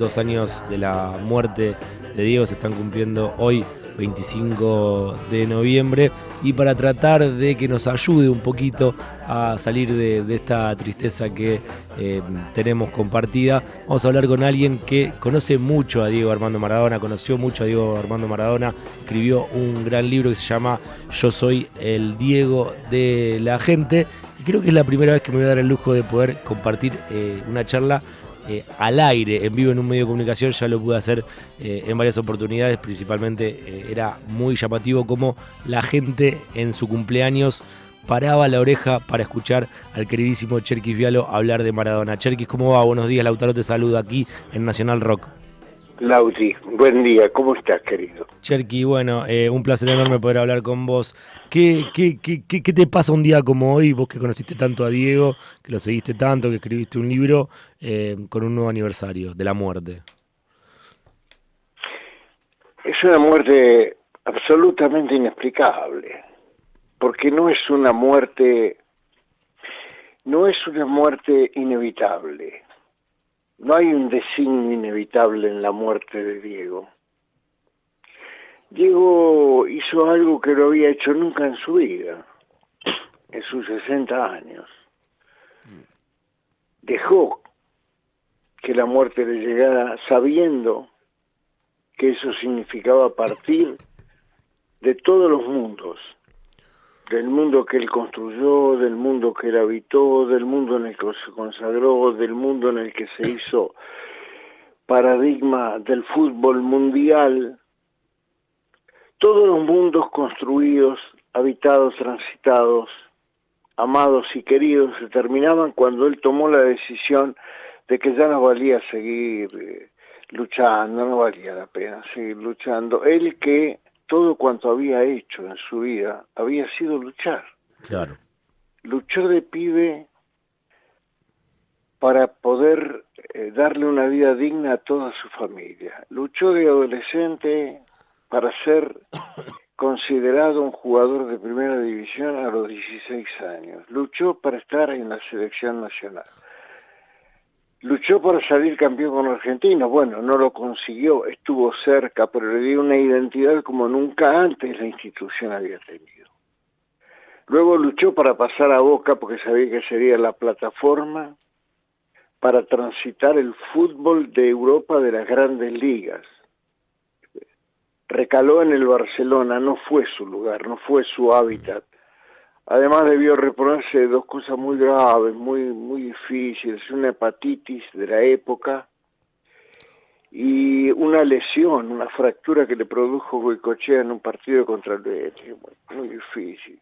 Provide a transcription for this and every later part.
dos años de la muerte de Diego se están cumpliendo hoy 25 de noviembre. Y para tratar de que nos ayude un poquito a salir de, esta tristeza que eh, tenemos compartida, vamos a hablar con alguien que conoce mucho a Diego Armando Maradona, conoció mucho a Diego Armando Maradona, escribió un gran libro que se llama Yo soy el Diego de la gente. Y creo que es la primera vez que me voy a dar el lujo de poder compartir eh, una charla eh, al aire, en vivo en un medio de comunicación, ya lo pude hacer eh, en varias oportunidades, principalmente eh, era muy llamativo como la gente en su cumpleaños paraba la oreja para escuchar al queridísimo Cherkis Vialo hablar de Maradona. Cherkis, ¿cómo va? Buenos días, Lautaro te saluda aquí en Nacional Rock. Lauti, buen día, ¿cómo estás, querido? Cherky, bueno, eh, un placer enorme poder hablar con vos. ¿Qué, qué, qué, qué, te pasa un día como hoy, vos que conociste tanto a Diego, que lo seguiste tanto, que escribiste un libro eh, con un nuevo aniversario de la muerte? Es una muerte absolutamente inexplicable, porque no es una muerte, no es una muerte inevitable no hay un designio inevitable en la muerte de Diego. Diego hizo algo que no había hecho nunca en su vida, en sus 60 años. Dejó que la muerte le llegara sabiendo que eso significaba partir de todos los mundos, del mundo que él construyó, del mundo que él habitó, del mundo en el que se consagró, del mundo en el que se hizo paradigma del fútbol mundial, todos los mundos construidos, habitados, transitados, amados y queridos se terminaban cuando él tomó la decisión de que ya no valía seguir eh, luchando, no valía la pena seguir luchando. Él que todo cuanto había hecho en su vida había sido luchar. Claro. Luchó de pibe para poder eh, darle una vida digna a toda su familia. Luchó de adolescente para ser considerado un jugador de primera división a los 16 años. Luchó para estar en la selección nacional. Luchó para salir campeón con Argentina, bueno, no lo consiguió, estuvo cerca, pero le dio una identidad como nunca antes la institución había tenido. Luego luchó para pasar a Boca porque sabía que sería la plataforma para transitar el fútbol de Europa de las grandes ligas. Recaló en el Barcelona, no fue su lugar, no fue su hábitat. Además debió reponerse de dos cosas muy graves, muy, muy difíciles, una hepatitis de la época y una lesión, una fractura que le produjo Goicochea en un partido contra el Betis, muy, muy difícil.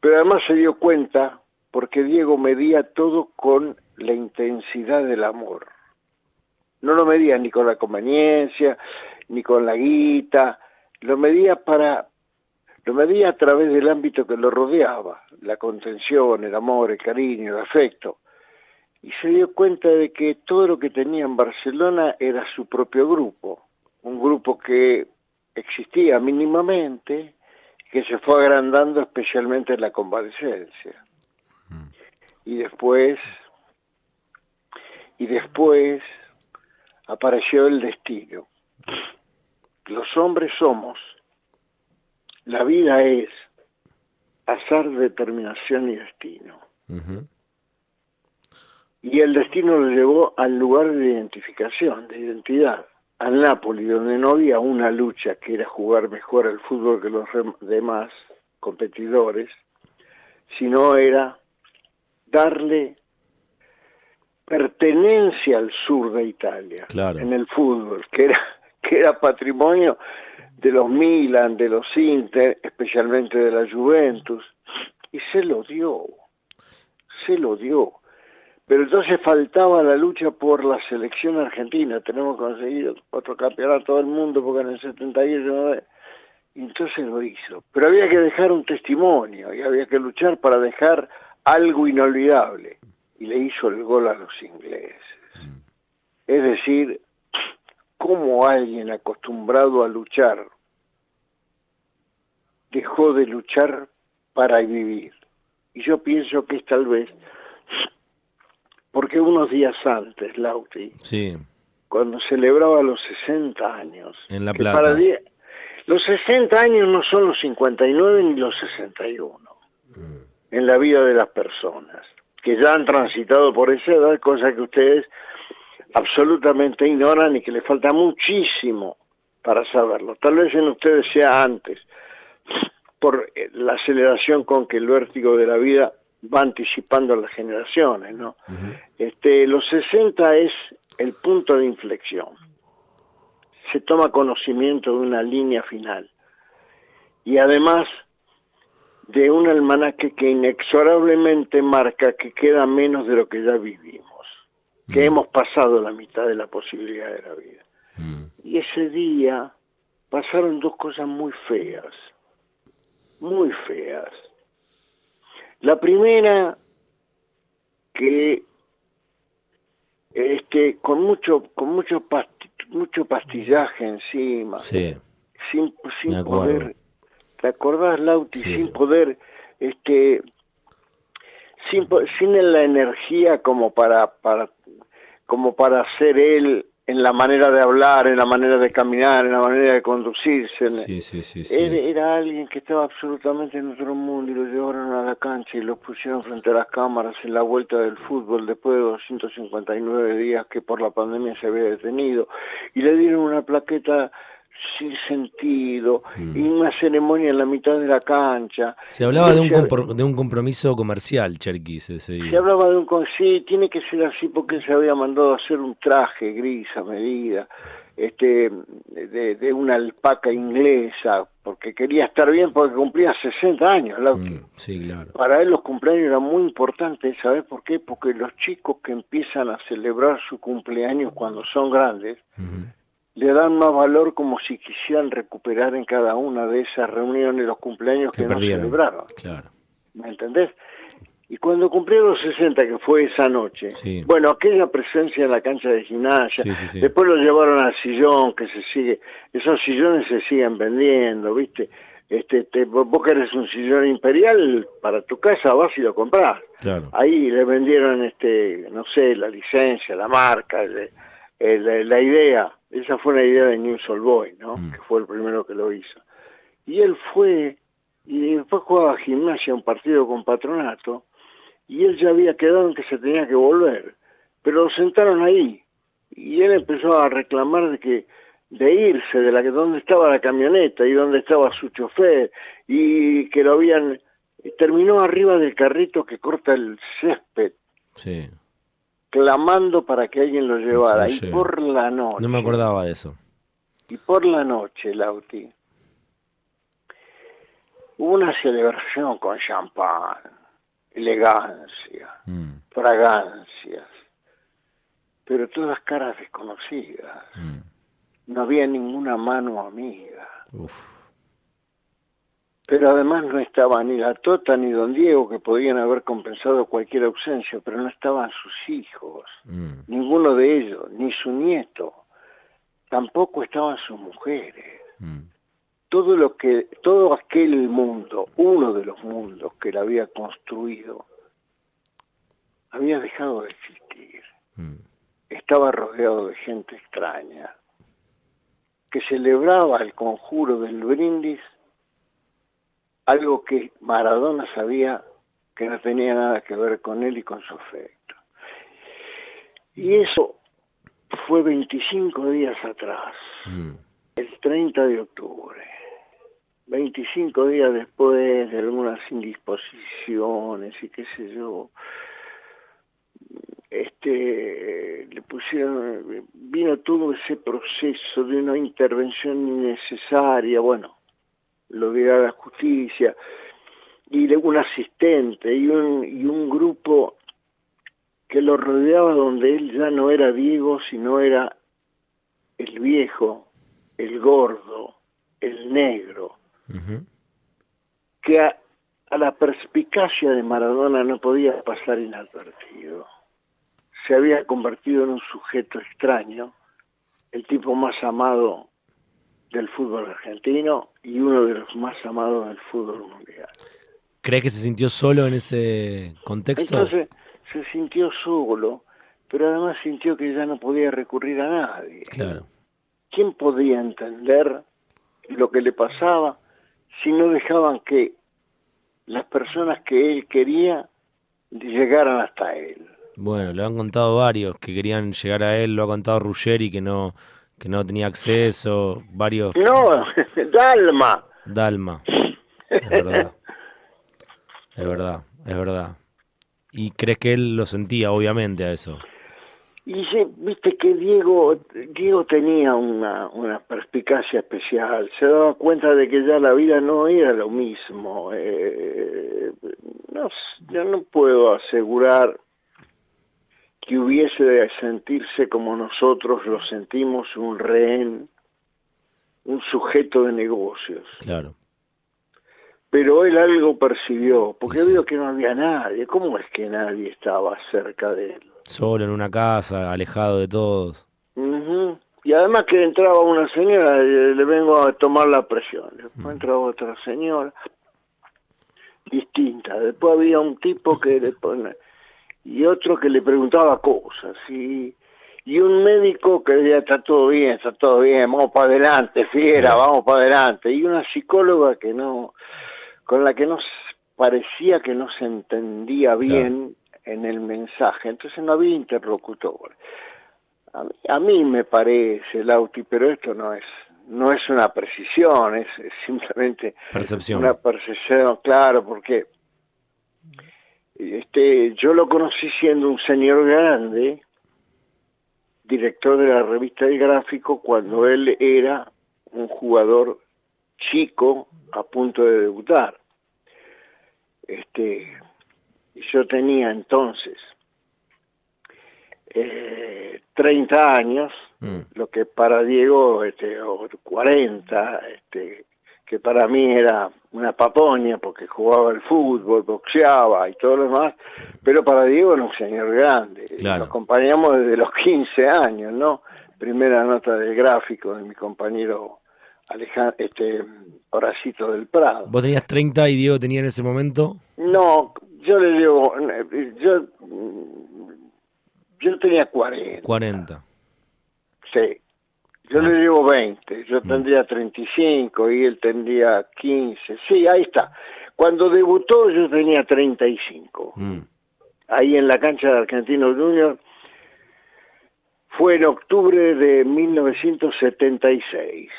Pero además se dio cuenta, porque Diego medía todo con la intensidad del amor. No lo medía ni con la conveniencia, ni con la guita, lo medía para, lo medía a través del ámbito que lo rodeaba, la contención, el amor, el cariño, el afecto. Y se dio cuenta de que todo lo que tenía en Barcelona era su propio grupo, un grupo que existía mínimamente, que se fue agrandando especialmente en la convalecencia. Mm. Y después, y después apareció el destino. Los hombres somos la vida es azar, determinación y destino. Y el destino lo llevó al lugar de identificación, de identidad, al Napoli, donde no había una lucha que era jugar mejor al fútbol que los demás competidores, sino era darle pertenencia al sur de Italia en el fútbol, que era, que era patrimonio de los Milan, de los Inter, especialmente de la Juventus, y se lo dio, se lo dio. Pero entonces faltaba la lucha por la selección argentina, tenemos que conseguir otro campeonato del mundo porque en el 71 y entonces lo hizo. Pero había que dejar un testimonio y había que luchar para dejar algo inolvidable. Y le hizo el gol a los ingleses. Mm. Es decir, cómo alguien acostumbrado a luchar dejó de luchar para vivir. Y yo pienso que es tal vez porque unos días antes, Lauti, sí. cuando celebraba los 60 años. En La Plata. para los 60 años no son los 59 ni los 61 en la vida de las personas, que ya han transitado por esa edad, cosa que ustedes absolutamente ignoran y que les falta muchísimo para saberlo. Tal vez en ustedes sea antes, por eh, la aceleración con que el vértigo de la vida va anticipando a las generaciones, ¿no? Este, los 60 es el punto de inflexión. Se toma conocimiento de una línea final. Y además de un almanaque que inexorablemente marca que queda menos de lo que ya vivimos, que hemos pasado la mitad de la posibilidad de la vida. Mm. Y ese día pasaron dos cosas muy feas, muy feas. La primera, que este, con mucho, con mucho, pasti- mucho pastillaje encima, Sí, sin, sin poder, ¿te acordás, Lauti? Sí, sin poder, este, sin, po- sin la energía como para, para, como para ser él en la manera de hablar, en la manera de caminar, en la manera de conducirse. sí, sí. sí. Era, era alguien que estaba absolutamente en otro mundo y lo llevaron a la cancha y lo pusieron frente a las cámaras en la vuelta del fútbol después de 259 días que por la pandemia se había detenido y le dieron una plaqueta sin sentido y una ceremonia en la mitad de la cancha. Se hablaba de un, compro- de un compromiso comercial, Cherkis, ese se hablaba de un sí, tiene que ser así porque se había mandado a hacer un traje gris a medida, este, de, de una alpaca inglesa, porque quería estar bien porque cumplía 60 años. Mm, sí, claro. Para él los cumpleaños eran muy importantes, ¿sabes por qué? Porque los chicos que empiezan a celebrar su cumpleaños cuando son grandes. Le dan más valor como si quisieran recuperar en cada una de esas reuniones los cumpleaños Que que, no celebraron. Claro. ¿Me entendés? Y cuando cumplieron los 60, que fue esa noche, Sí. bueno, aquella presencia en la cancha de gimnasia, Sí, sí, sí. después lo llevaron al sillón, que se sigue, esos sillones se siguen vendiendo, ¿viste? Este, te, vos vos querés un sillón imperial para tu casa, vas y lo comprás. Claro. Ahí le vendieron, este, no sé, la licencia, la marca, el- el- la idea. Esa fue una idea de News Old Boy, ¿no? Mm. Que fue el primero que lo hizo. Y él fue, y después jugaba gimnasia, un partido con patronato, y él ya había quedado en que se tenía que volver. Pero lo sentaron ahí, y él empezó a reclamar de que de irse de la que donde estaba la camioneta y donde estaba su chofer y que lo habían terminó arriba del carrito que corta el césped Sí. Clamando para que alguien lo llevara Sí, y por la noche No me acordaba de eso. y por la noche Lauti hubo una celebración con champán elegancia Mm, fragancias pero todas caras desconocidas mm. no había ninguna mano amiga Uf. Pero además no estaba ni la Tota ni Don Diego que podían haber compensado cualquier ausencia, pero no estaban sus hijos, Mm, ninguno de ellos, ni su nieto, tampoco estaban sus mujeres. mm. Todo lo que, todo aquel mundo, uno de los mundos que él había construido, había dejado de existir. Mm. Estaba rodeado de gente extraña, que celebraba el conjuro del brindis algo que Maradona sabía que no tenía nada que ver con él y con su afecto. Y eso fue 25 días atrás, Mm. el 30 de octubre. 25 días después de algunas indisposiciones y qué sé yo, este le pusieron vino todo ese proceso de una intervención innecesaria, bueno, lo dirá la justicia, y de un asistente y un, y un grupo que lo rodeaba donde él ya no era Diego, sino era el viejo, el gordo, el negro, que a, a la perspicacia de Maradona no podía pasar inadvertido. Se había convertido en un sujeto extraño, el tipo más amado del fútbol argentino y uno de los más amados del fútbol mundial. ¿Crees que se sintió solo en ese contexto? Entonces se sintió solo pero además sintió que ya no podía recurrir a nadie. Claro. ¿Quién podía entender lo que le pasaba si no dejaban que las personas que él quería llegaran hasta él? Bueno, le han contado varios que querían llegar a él, lo ha contado Ruggeri que no que no tenía acceso, varios No, Dalma. Dalma. Es verdad. Es verdad, es verdad. ¿Y crees que él lo sentía, obviamente, a eso? Y sí, viste que Diego, Diego tenía una, una perspicacia especial, se daba cuenta de que ya la vida no era lo mismo. Eh, no, yo no puedo asegurar que hubiese de sentirse como nosotros lo sentimos un rehén, un sujeto de negocios. Claro. Pero él algo percibió, porque vio que no había nadie. ¿Cómo es que nadie estaba cerca de él? Solo en una casa, alejado de todos. Y además que entraba una señora, le vengo a tomar la presión. Después entraba otra señora, distinta. Después había un tipo que le pone, y otro que le preguntaba cosas. Y, y un médico que decía, está todo bien, está todo bien, vamos para adelante, fiera, vamos para adelante. Y una psicóloga que no, con la que no parecía que no se entendía bien en el mensaje, entonces no había interlocutor. A mí, me parece, Lauti, pero esto no es no es una precisión, es, simplemente percepción. una percepción, claro, porque este yo lo conocí siendo un señor grande, director de la revista El Gráfico, cuando él era un jugador chico a punto de debutar. Este, yo tenía entonces eh, 30 años, mm. lo que para Diego, este, o 40, este, que para mí era una papoña porque jugaba el fútbol, boxeaba y todo lo demás, pero para Diego era un señor grande. Lo acompañamos desde los 15 años, ¿no? Primera nota del gráfico de mi compañero Alejandro, este, Horacito del Prado. ¿Vos tenías 30 y Diego tenía en ese momento? No, yo le digo, yo, yo tenía 40. 40. Sí. Yo le digo 20, yo mm. tendría 35 y él tendría 15. Sí, ahí está. Cuando debutó yo tenía 35. Mm. Ahí en la cancha de Argentino Junior fue en octubre de 1976.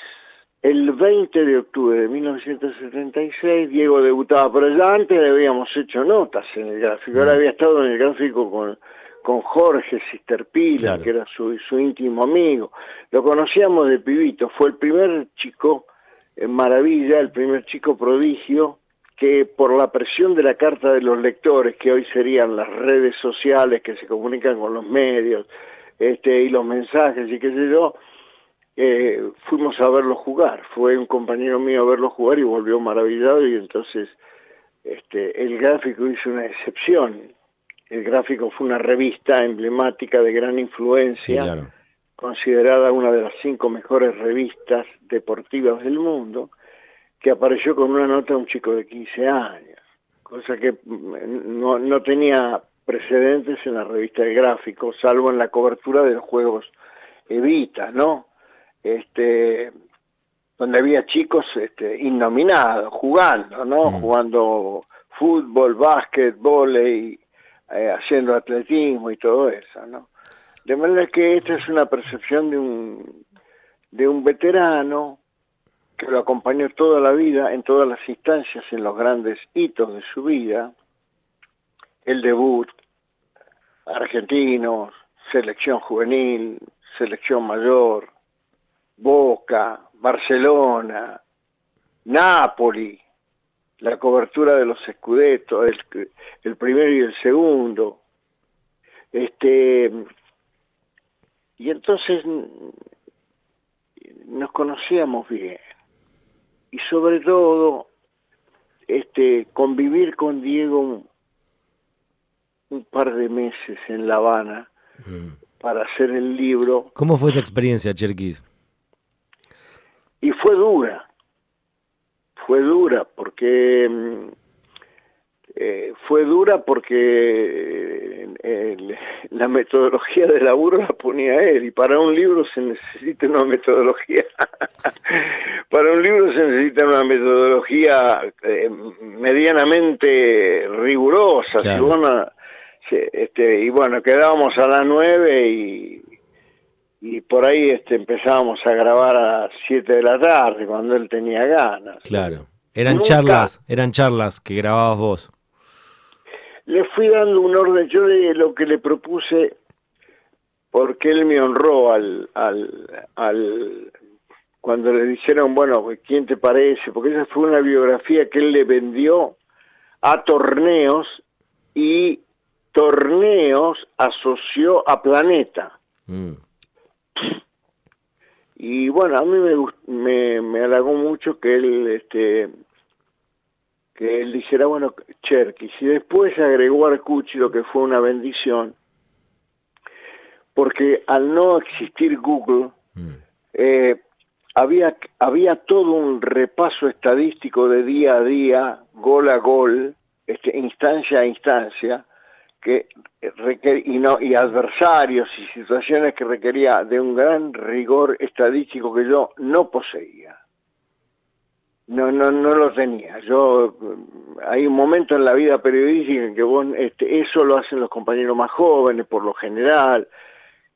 El 20 de octubre de 1976 Diego debutaba, pero ya antes le habíamos hecho notas en el gráfico. Ahora mm. había estado en el gráfico con, con Jorge Sisterpila, que era su, su íntimo amigo. Lo conocíamos de pibito, fue el primer chico en maravilla, el primer chico prodigio que por la presión de la carta de los lectores, que hoy serían las redes sociales que se comunican con los medios, este, y los mensajes y qué sé yo, eh, fuimos a verlo jugar. Fue un compañero mío a verlo jugar y volvió maravillado y entonces este, el gráfico hizo una excepción. El gráfico fue una revista emblemática de gran influencia, considerada una de las cinco mejores revistas deportivas del mundo, que apareció con una nota de un chico de 15 años, cosa que mm, no, no tenía precedentes en la revista de gráfico, salvo en la cobertura de los juegos Evita, ¿no? este donde había chicos este, innominados, jugando, ¿no? Mm. Jugando fútbol, básquet, volei, eh, haciendo atletismo y todo eso, ¿no? De manera que esta es una percepción de un, de un veterano que lo acompañó toda la vida, en todas las instancias, en los grandes hitos de su vida, el debut, argentinos, selección juvenil, selección mayor, Boca, Barcelona, Napoli, la cobertura de los escudetos, el, el primero y el segundo. Este, y entonces nos conocíamos bien. Y sobre todo, este, convivir con Diego un, par de meses en La Habana mm. para hacer el libro. ¿Cómo fue esa experiencia, Cherkis? y fue dura, fue dura porque mm, eh, fue dura porque eh, la metodología de laburo la ponía él y para un libro se necesita una metodología. Para un libro se necesita una metodología eh, medianamente rigurosa este, y bueno quedábamos a las nueve y y por ahí este empezábamos a grabar a las siete de la tarde cuando él tenía ganas claro eran charlas eran charlas que grababas vos le fui dando un orden, yo de lo que le propuse, porque él me honró al, al, al, cuando le dijeron, bueno, ¿quién te parece? Porque esa fue una biografía que él le vendió a torneos y torneos asoció a Planeta. Mm. Y bueno, a mí me, me, me halagó mucho que él este, que él dijera, bueno, Cherky, si después agregó Arcucci, lo que fue una bendición, porque al no existir Google, mm. eh, había, había todo un repaso estadístico de día a día, gol a gol, este, instancia a instancia, que y, no, y adversarios y situaciones que requería de un gran rigor estadístico que yo no poseía. No, no, no lo tenía. Yo hay un momento en la vida periodística en que vos, este, eso lo hacen los compañeros más jóvenes, por lo general,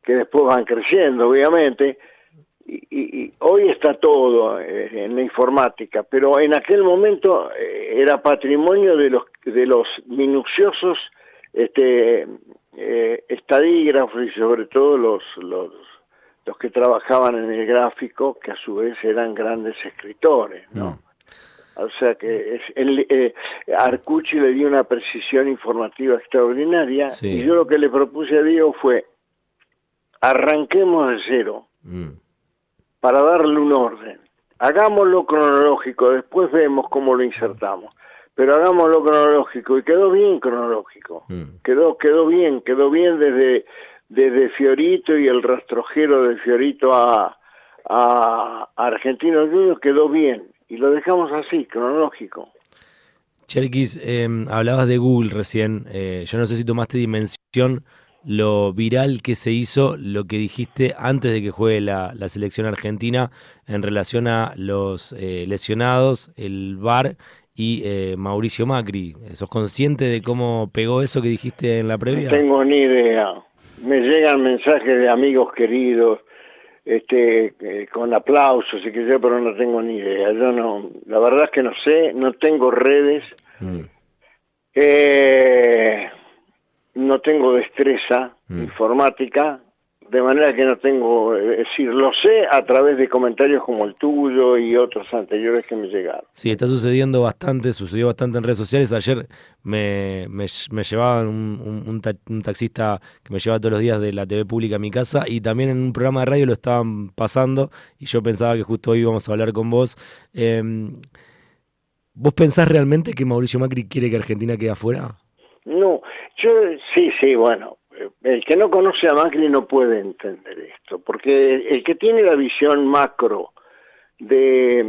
que después van creciendo, obviamente. Y, hoy está todo eh, en la informática, pero en aquel momento eh, era patrimonio de los de los minuciosos este eh, estadígrafos y sobre todo los, los los que trabajaban en el gráfico, que a su vez eran grandes escritores, ¿no? Mm. O sea que es, el, eh, Arcucci le dio una precisión informativa extraordinaria y yo lo que le propuse a Diego fue arranquemos de cero mm. para darle un orden. Hagámoslo cronológico, después vemos cómo lo insertamos. Pero hagámoslo cronológico y quedó bien cronológico. Mm. Quedó quedó bien, quedó bien desde desde Fiorito y el rastrojero de Fiorito a, a Argentinos Juniors quedó bien y lo dejamos así, cronológico. Cherkis, em, hablabas de Google recién. Eh, yo no sé si tomaste dimensión lo viral que se hizo, lo que dijiste antes de que juegue la, selección argentina en relación a los eh, lesionados, el VAR y eh, Mauricio Macri. ¿Sos consciente de cómo pegó eso que dijiste en la previa? No tengo ni idea me llegan mensajes de amigos queridos, este, eh, con aplausos y que yo, pero no tengo ni idea. Yo no, la verdad es que no sé, no tengo redes, mm. eh, no tengo destreza mm. informática, de manera que no tengo, es decir, lo sé a través de comentarios como el tuyo y otros anteriores que me llegaron. Sí, está sucediendo bastante, sucedió bastante en redes sociales. Ayer me, me, llevaban un, un, taxista que me lleva todos los días de la TV pública a mi casa y también en un programa de radio lo estaban pasando y yo pensaba que justo hoy íbamos a hablar con vos. Em, ¿Vos pensás realmente que Mauricio Macri quiere que Argentina quede afuera? No, yo sí, sí, bueno, el que no conoce a Macri no puede entender esto, porque el que tiene la visión macro de,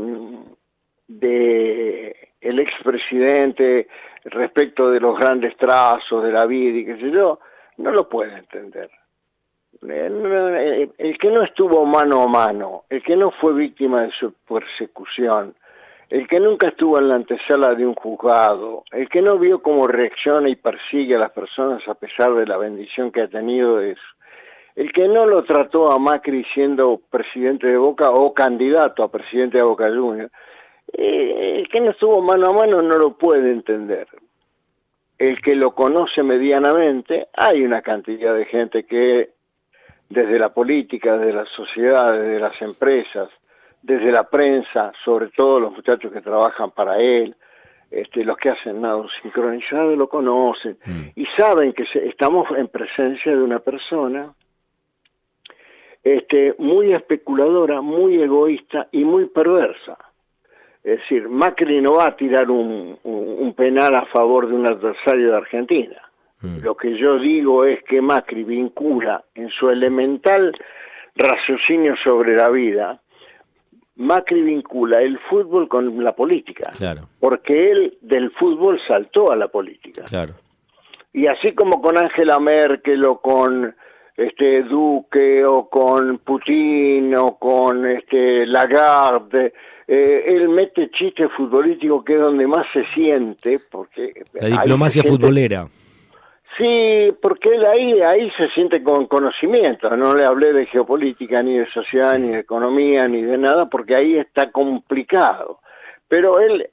de el expresidente respecto de los grandes trazos de la vida y qué sé yo, no lo puede entender. El que no estuvo mano a mano, el que no fue víctima de su persecución, el que nunca estuvo en la antesala de un juzgado, el que no vio cómo reacciona y persigue a las personas a pesar de la bendición que ha tenido es el que no lo trató a Macri siendo presidente de Boca o candidato a presidente de Boca Juniors, eh, el que no estuvo mano a mano no lo puede entender. El que lo conoce medianamente, hay una cantidad de gente que desde la política, desde la sociedad, desde las empresas, desde la prensa, sobre todo los muchachos que trabajan para él, este, los que hacen nada sincronizado lo conocen mm. y saben que estamos en presencia de una persona este, muy especuladora, muy egoísta y muy perversa. Es decir, Macri no va a tirar un, un, penal a favor de un adversario de Argentina. Mm. Lo que yo digo es que Macri vincula en su elemental raciocinio sobre la vida Macri vincula el fútbol con la política. Claro. Porque él del fútbol saltó a la política. Claro. Y así como con Angela Merkel o con este Duque o con Putin o con este Lagarde, eh, él mete chiste futbolístico que es donde más se siente, porque la diplomacia futbolera. Sí, porque él ahí, ahí se siente con conocimiento. No le hablé de geopolítica, ni de sociedad, ni de economía, ni de nada, porque ahí está complicado. Pero él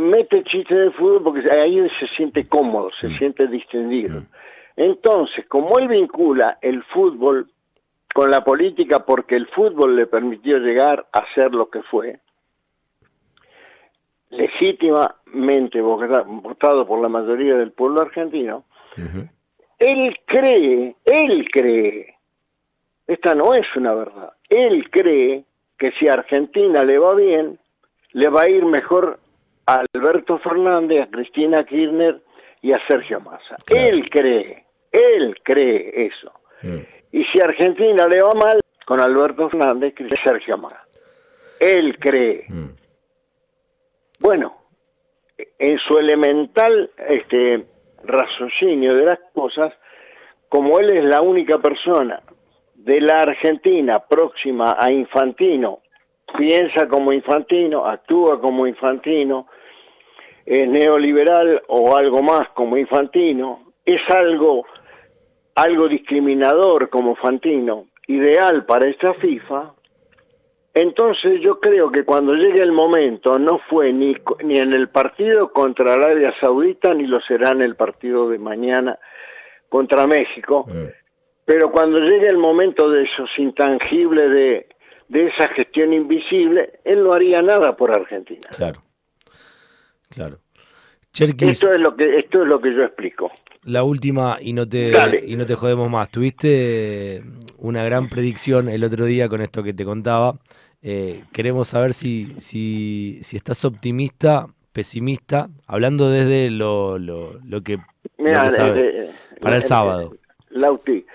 mete chiste de fútbol porque ahí se siente cómodo, se mm. siente distendido. Mm. Entonces, como él vincula el fútbol con la política porque el fútbol le permitió llegar a ser lo que fue, legítimamente votado por la mayoría del pueblo argentino, él cree, él cree, esta no es una verdad, él cree que si a Argentina le va bien, le va a ir mejor a Alberto Fernández, a Cristina Kirchner y a Sergio Massa. Él cree, él cree eso. Mm. Y si a Argentina le va mal, con Alberto Fernández y Sergio Massa. Él cree. Mm. Bueno, en su elemental este, raciocinio de las cosas, como él es la única persona de la Argentina próxima a Infantino, piensa como Infantino, actúa como Infantino, es neoliberal o algo más como Infantino, es algo, algo discriminador como Fantino, ideal para esta FIFA, entonces yo creo que cuando llegue el momento no fue ni, ni en el partido contra Arabia Saudita ni lo será en el partido de mañana contra México, mm. pero cuando llegue el momento de esos intangibles de, de esa gestión invisible, él no haría nada por Argentina. Claro, claro. esto es lo que esto es lo que yo explico. La última y no te y no te jodemos más. Tuviste una gran predicción el otro día con esto que te contaba. Eh, queremos saber si, si, si estás optimista, pesimista, hablando desde lo, lo, lo que, para el sábado. Lauti,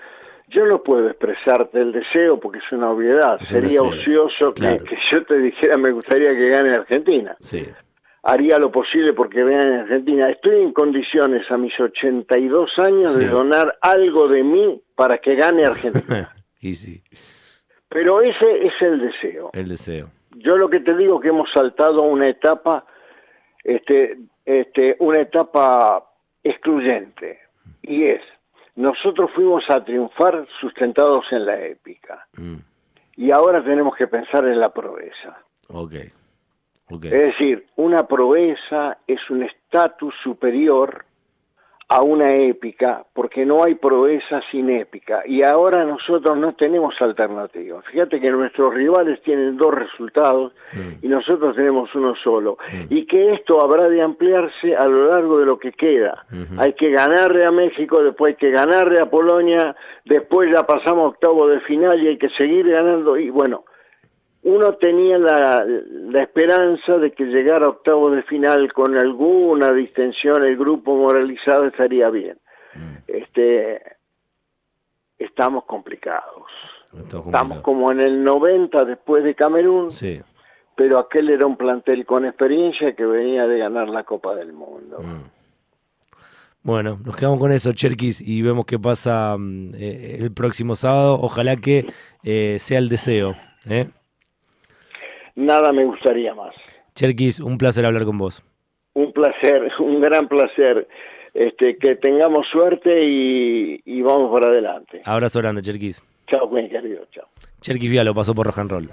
yo no puedo expresarte el deseo porque es una obviedad. Sería ocioso que, yo te dijera me gustaría que gane Argentina. Sí. Haría lo posible porque vean Argentina. Estoy en condiciones a mis 82 años de donar algo de mí para que gane Argentina. y sí. Pero ese es el deseo. El deseo. Yo lo que te digo es que hemos saltado una etapa, este, este, una etapa excluyente, y es, nosotros fuimos a triunfar sustentados en la épica, mm. y ahora tenemos que pensar en la proeza. Okay. Okay. Es decir, una proeza es un estatus superior a una épica, porque no hay proeza sin épica, y ahora nosotros no tenemos alternativa. Fíjate que nuestros rivales tienen dos resultados mm. y nosotros tenemos uno solo, mm. y que esto habrá de ampliarse a lo largo de lo que queda. Hay que ganarle a México, después hay que ganarle a Polonia, después ya pasamos octavo de final y hay que seguir ganando, y bueno, uno tenía la, esperanza de que llegara a octavo de final con alguna distensión, el grupo moralizado estaría bien. Mm. Este, estamos complicados. Estamos como en el 90 después de Camerún, sí. pero aquel era un plantel con experiencia que venía de ganar la Copa del Mundo. Mm. Bueno, nos quedamos con eso, Cherkis, y vemos qué pasa mm, eh, el próximo sábado. Ojalá que eh, sea el deseo. ¿eh? Nada me gustaría más. Cherkis, un placer hablar con vos. Un placer, un gran placer. Este, que tengamos suerte y, vamos por adelante. Abrazo grande, Cherkis. Chao, buen querido, chao. Cherkis Vialo pasó por Rock and Roll.